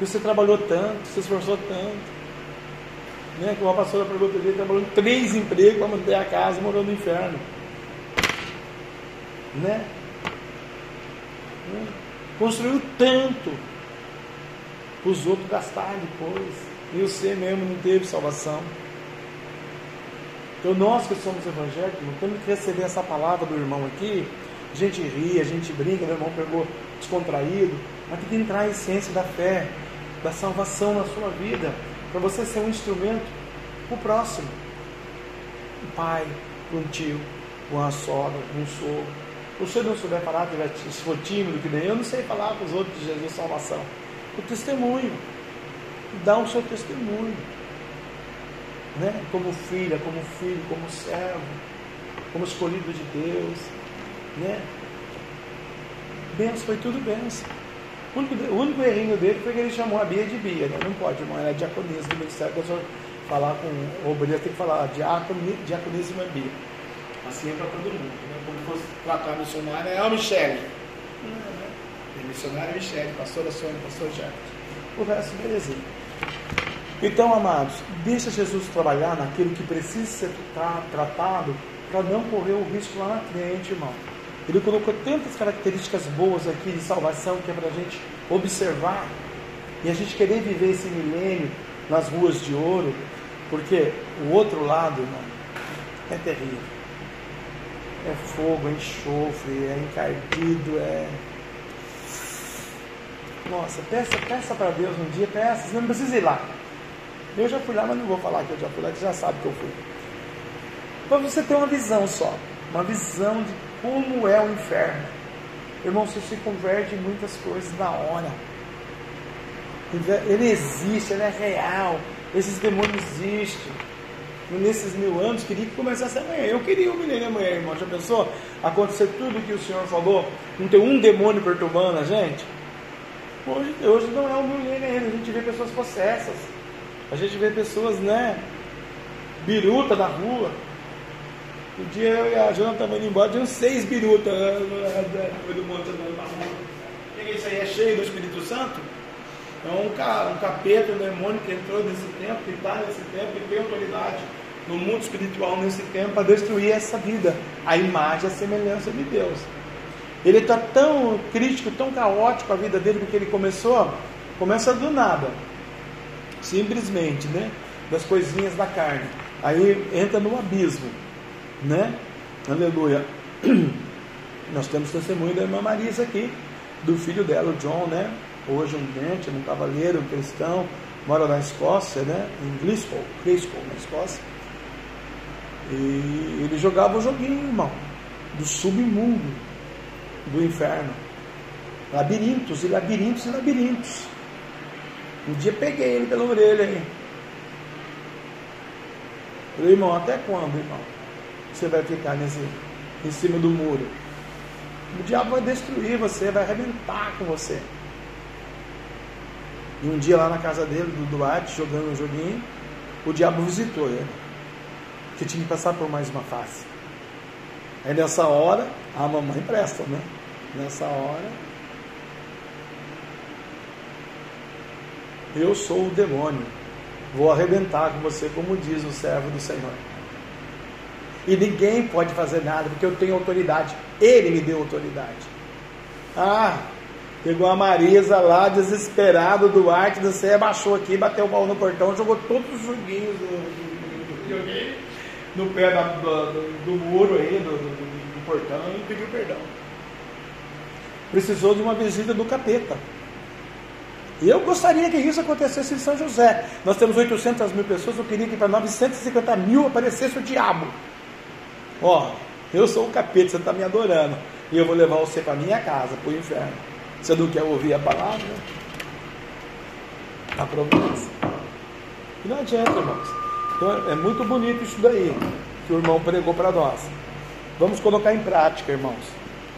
Você trabalhou tanto, se esforçou tanto. Né? Que uma pastora perguntou ele trabalhou em três empregos para manter a casa morou no inferno. Né? né? Construiu tanto. Os outros gastaram depois. E você mesmo não teve salvação. Então nós que somos evangélicos, temos que receber essa palavra do irmão aqui. A gente ri, a gente brinca, meu irmão pegou descontraído, mas tem que entrar a essência da fé, da salvação na sua vida, para você ser um instrumento para o próximo. Um pai, um tio, uma sogra, um sogro. O senhor não souber falar, se for tímido, que nem eu, não sei falar para os outros de Jesus salvação. O testemunho. Dá o seu testemunho. Né? Como filha, como filho, como servo, como escolhido de Deus. Né? Benção, foi tudo benção. O único, o único errinho dele foi que ele chamou a Bia de Bia, né? Não pode, irmão, ela é diaconisa do ministério. Senhor falar com o obreiro, tem que falar diaconisa e Bia. Assim é para todo mundo, né? Como fosse tratar missionária, é a Michele. É, missionária é Michele, pastora Sônia, pastor Jacques. O resto, belezinha. Então, amados, deixa Jesus trabalhar naquilo que precisa ser tratado para não correr o risco lá na frente, irmão. Ele colocou tantas características boas aqui de salvação que é para a gente observar e a gente querer viver esse milênio nas ruas de ouro, porque o outro lado, irmão, é terrível. É fogo, é enxofre, é encardido, é. Nossa, peça, peça para Deus um dia, peça, você não precisa ir lá. Eu já fui lá, mas não vou falar que eu já fui lá, que já sabe que eu fui. Para você ter uma visão só, uma visão de como é o inferno. Irmão, você se converte em muitas coisas na hora. Ele existe, ele é real. Esses demônios existem. Nesses mil anos, queria que começasse amanhã. Eu queria um milênio amanhã, irmão. Já pensou? Acontecer tudo que o Senhor falou? Não ter um demônio perturbando a gente? Hoje, hoje não é um milênio. A gente vê pessoas possessas. A gente vê pessoas, né? Biruta na rua. Um dia eu e a Jana estavam indo embora, tinha uns seis birutas né, do monte isso aí é cheio do Espírito Santo? É um, um capeta, um demônio que entrou nesse tempo, que está nesse tempo, que tem autoridade no mundo espiritual nesse tempo para destruir essa vida, a imagem e a semelhança de Deus. Ele está tão crítico, tão caótico a vida dele, porque ele começou, começa do nada, simplesmente, né? Das coisinhas da carne. Aí entra no abismo né? Aleluia. Nós temos testemunho da irmã Marisa aqui, do filho dela, o John, né? Hoje um dente, um cavaleiro, um cristão, mora na Escócia, né? Em Glasgow, Glasgow, na Escócia. E ele jogava o joguinho, irmão, do submundo, do inferno. Labirintos e labirintos e labirintos. Um dia peguei ele pela orelha aí. Falei, irmão, até quando, irmão? Você vai ficar nesse, em cima do muro. O diabo vai destruir você, vai arrebentar com você. E um dia lá na casa dele, do Duarte, jogando um joguinho, o diabo visitou ele. Que tinha que passar por mais uma face. Aí nessa hora, a mamãe presta, né? Nessa hora, eu sou o demônio. Vou arrebentar com você, como diz o servo do Senhor. E ninguém pode fazer nada, porque eu tenho autoridade. Ele me deu autoridade. Ah, pegou a Marisa lá, desesperado do arte do céu, baixou aqui, bateu o pau no portão, jogou todos os joguinhos do, do, no pé da, do, do, muro aí, do, do portão, e pediu perdão. Precisou de uma visita do capeta. Eu gostaria que isso acontecesse em São José. Nós temos 800 mil pessoas, eu queria que para 950 mil aparecesse o diabo. Ó, eu sou o capeta, você está me adorando. E eu vou levar você para minha casa, para o inferno. Você não quer ouvir a palavra? A promessa. E não adianta, irmãos. Então é muito bonito isso daí que o irmão pregou para nós. Vamos colocar em prática, irmãos.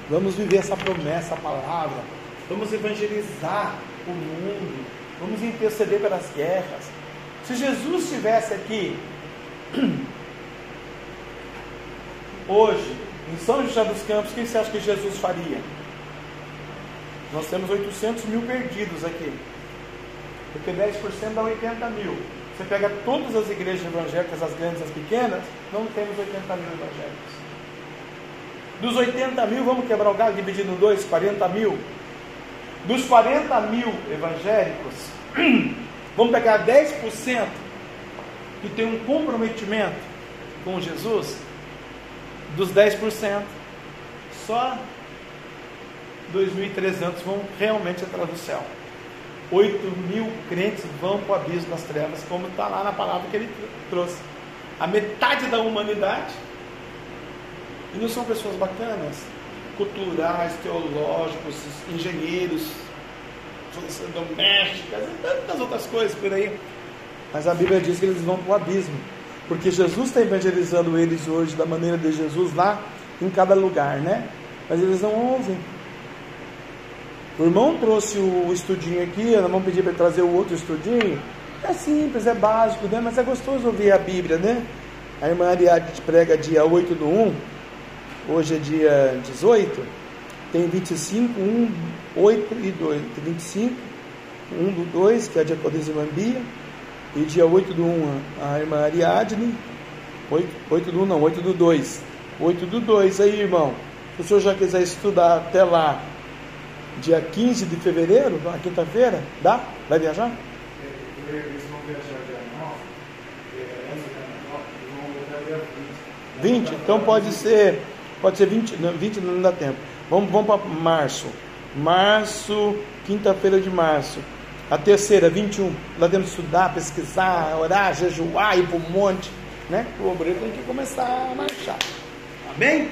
Vamos viver essa promessa, a palavra. Vamos evangelizar o mundo. Vamos interceder pelas guerras. Se Jesus estivesse aqui hoje, em São José dos Campos, o que você acha que Jesus faria? Nós temos 800 mil perdidos aqui. Porque 10% dá 80 mil. Você pega todas as igrejas evangélicas, as grandes e as pequenas, não temos 80 mil evangélicos. Dos 80 mil, vamos quebrar o galho, dividir em dois, 40 mil. Dos 40 mil evangélicos, vamos pegar 10% que tem um comprometimento com Jesus. Dos 10%, só 2.300 vão realmente entrar no céu. 8 mil crentes vão para o abismo das trevas, como está lá na palavra que ele trouxe. A metade da humanidade, e não são pessoas bacanas, culturais, teológicos, engenheiros, domésticas e tantas outras coisas por aí. Mas a Bíblia diz que eles vão para o abismo, porque Jesus está evangelizando eles hoje da maneira de Jesus lá em cada lugar, né? Mas eles não ouvem. O irmão trouxe o estudinho aqui, nós vamos pedir para ele trazer o outro estudinho. É simples, é básico, né? mas é gostoso ouvir a Bíblia, né? A irmã Ariadne prega dia 8 do 1, hoje é dia 18, tem 25, 1, 8 e 2. Tem 25, 1 do 2, que é a diaconisa Bia, e dia 8 do 1, a irmã Ariadne, 8, 8 do 1 não, 8 do 2. 8 do 2, aí irmão, se o senhor já quiser estudar até lá, dia 15 de fevereiro, na quinta-feira, dá? Vai viajar? Eles vão viajar dia 9, é, antes do carnaval, eles vão voltar dia 20? 20. Então pode ser, pode ser 20, não, 20 não dá tempo. Vamos, vamos para março. Março, quinta-feira de março. A terceira, 21. Lá que estudar, pesquisar, orar, jejuar, ir para o monte. Né? O obreiro tem que começar a marchar. Amém?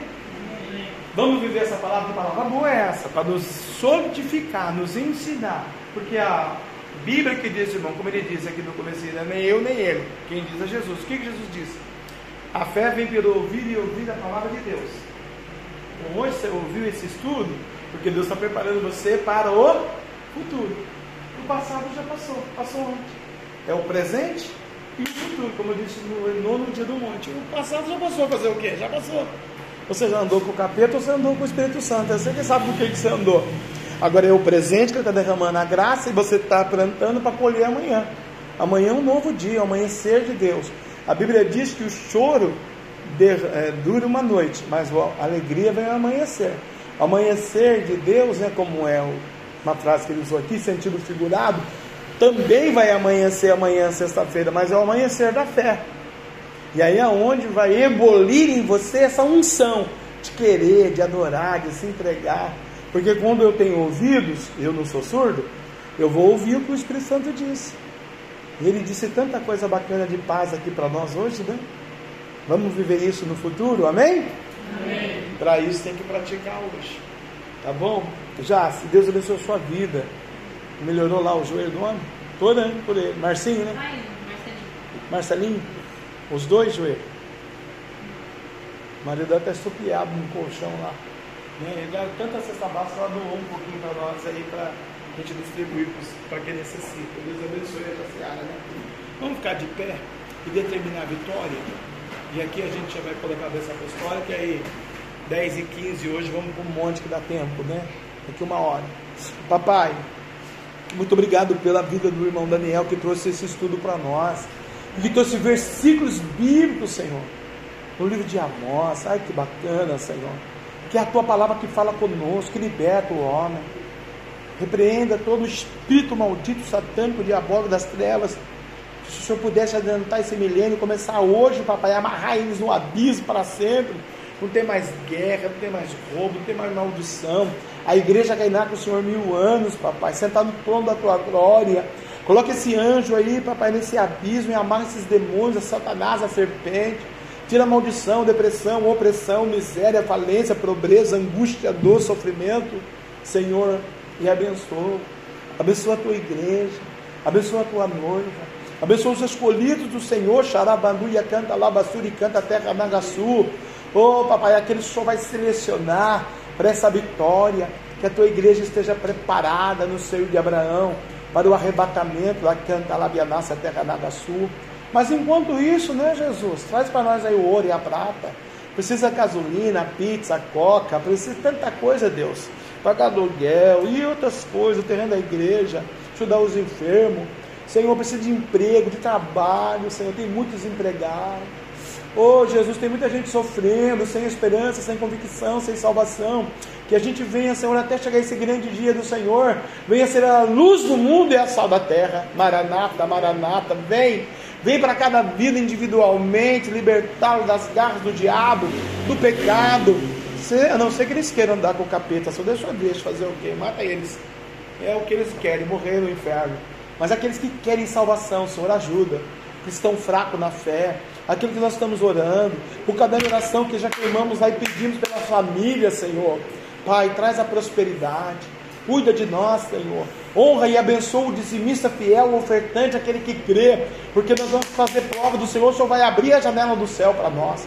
Vamos viver essa palavra, que palavra boa é essa, para nos solidificar, nos ensinar. Porque a Bíblia que diz, irmão, como ele disse aqui no começo, não é nem eu nem ele. Quem diz é Jesus. O que, que Jesus disse? A fé vem pelo ouvir e ouvir a palavra de Deus. Então, hoje você ouviu esse estudo, porque Deus está preparando você para o futuro. O passado já passou, passou ontem. É o presente e o futuro, como eu disse no nono dia do monte. O passado já passou, fazer o quê? Já passou. Você já andou com o capeta ou você andou com o Espírito Santo? Você que sabe do que, que você andou. Agora é o presente que está derramando a graça e você está plantando para colher amanhã. Amanhã é um novo dia, o amanhecer de Deus. A Bíblia diz que o choro de, é, dura uma noite, mas a alegria vem ao amanhecer. O amanhecer de Deus, né, como é uma frase que ele usou aqui, sentido figurado, também vai amanhecer amanhã, sexta-feira, mas é o amanhecer da fé. E aí é onde vai ebolir em você essa unção de querer, de adorar, de se entregar. Porque quando eu tenho ouvidos, eu não sou surdo, eu vou ouvir o que o Espírito Santo disse. E ele disse tanta coisa bacana de paz aqui para nós hoje, né? Vamos viver isso no futuro, amém? Amém. Para isso tem que praticar hoje. Tá bom? Já, se Deus abençoe a sua vida. Melhorou lá o joelho do homem? Tô orando por ele. Marcinho, né? Marcelinho. Marcelinho? Os dois joelhos. O marido até estupiado no colchão lá. Né? Ele dá tanta cesta básica, ela doou um pouquinho para nós aí para a gente distribuir para quem necessita. Deus abençoe essa seara, né? Vamos ficar de pé e determinar a vitória. E aqui a gente já vai colocar a cabeça apostólica e aí 10 e 15 hoje vamos para um monte que dá tempo, né? Daqui uma hora. Papai, muito obrigado pela vida do irmão Daniel que trouxe esse estudo para nós. E que trouxe versículos bíblicos, Senhor. No livro de Amós. Ai, que bacana, Senhor. Que é a tua palavra que fala conosco, que liberta o homem. Repreenda todo o espírito maldito, satânico, diabólico das trevas. Se o Senhor pudesse adiantar esse milênio, começar hoje, papai, amarrar eles no abismo para sempre. Não tem mais guerra, não tem mais roubo, não tem mais maldição. A igreja reinar com o Senhor mil anos, papai, sentado no trono da tua glória. Coloque esse anjo aí, papai, nesse abismo e amarra esses demônios, a Satanás, a serpente. Tira a maldição, depressão, opressão, miséria, falência, pobreza, angústia, dor, sofrimento, Senhor, e abençoa. Abençoa a tua igreja. Abençoa a tua noiva. Abençoa os escolhidos do Senhor, Xarabanduia canta Labassuri, canta Terra Nagaçu. Oh, papai, o Senhor vai selecionar para essa vitória, que a tua igreja esteja preparada no seio de Abraão para o arrebatamento, lá canta Labianassa, Terra Nagaçu. Mas enquanto isso, né, Jesus? Traz para nós aí o ouro e a prata. Precisa gasolina, pizza, coca, precisa tanta coisa, Deus. Pagar aluguel e outras coisas, o terreno da igreja, ajudar os enfermos. Senhor, precisa de emprego, de trabalho, Senhor, tem muitos empregados. Oh Jesus, tem muita gente sofrendo, sem esperança, sem convicção, sem salvação. Que a gente venha, Senhor, até chegar esse grande dia do Senhor. Venha ser a luz do mundo e a sal da terra. Maranata, Maranata, vem. Vem para cada vida individualmente, libertá-lo das garras do diabo, do pecado. A não ser que eles queiram andar com o capeta, só deixa Deus fazer o quê? Mata eles. É o que eles querem, morrer no inferno. Mas aqueles que querem salvação, Senhor, ajuda. Que estão fracos na fé, aquilo que nós estamos orando, por cada oração que já queimamos lá e pedimos pela família, Senhor. Pai, traz a prosperidade, cuida de nós, Senhor. Honra e abençoa o dizimista fiel, o ofertante, aquele que crê, porque nós vamos fazer prova do Senhor, o Senhor vai abrir a janela do céu para nós.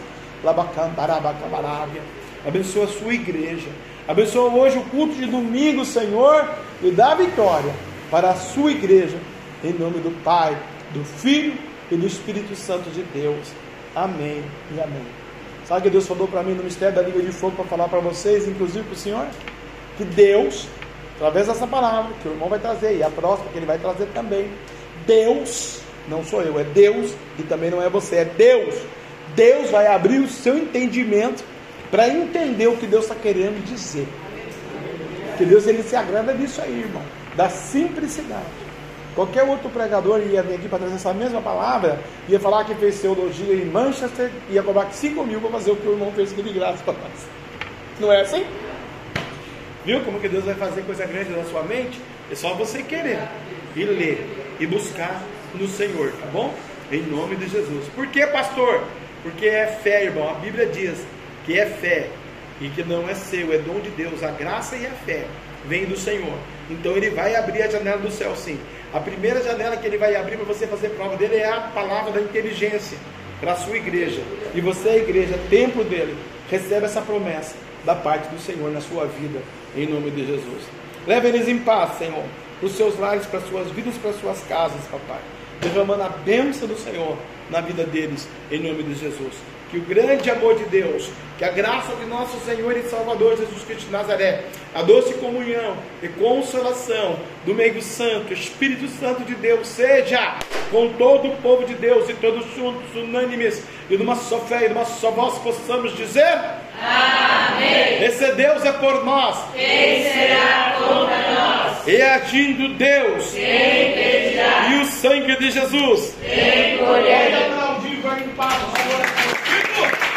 Abençoa a sua igreja. Abençoa hoje o culto de domingo, Senhor, e dá vitória para a sua igreja, em nome do Pai, do Filho e do Espírito Santo de Deus. Amém e amém. Sabe que Deus falou para mim no mistério da língua de fogo para falar para vocês, inclusive para o Senhor? Que Deus, através dessa palavra que o irmão vai trazer, e a próxima que ele vai trazer também, Deus, não sou eu, é Deus, e também não é você, é Deus. Deus vai abrir o seu entendimento para entender o que Deus está querendo dizer. Que Deus ele se agrada disso aí, irmão da simplicidade. Qualquer outro pregador ia vir aqui para trazer essa mesma palavra, ia falar que fez teologia em Manchester, ia cobrar 5 mil para fazer o que o irmão fez aqui de graça para nós. Não é assim? Viu como que Deus vai fazer coisa grande na sua mente? É só você querer e ler e buscar no Senhor, tá bom? Em nome de Jesus. Por que, pastor? Porque é fé, irmão. A Bíblia diz que é fé e que não é seu, é dom de Deus. A graça e a fé vem do Senhor. Então ele vai abrir a janela do céu, sim. A primeira janela que ele vai abrir para você fazer prova dele é a palavra da inteligência para a sua igreja. E você, a igreja, templo dele, recebe essa promessa da parte do Senhor na sua vida, em nome de Jesus. Leve eles em paz, Senhor, para os seus lares, para as suas vidas, para as suas casas, papai. Derramando a bênção do Senhor na vida deles, em nome de Jesus que o grande amor de Deus, que a graça de nosso Senhor e Salvador Jesus Cristo de Nazaré, a doce comunhão e consolação do meio santo, Espírito Santo de Deus, seja com todo o povo de Deus e todos juntos, unânimes, e numa só fé e numa só voz possamos dizer: Amém. Esse Deus é por nós. Quem será contra nós? E agindo Deus. Quem impedirá? E o sangue de Jesus. Quem colherá? Vai em paz, Senhor. people.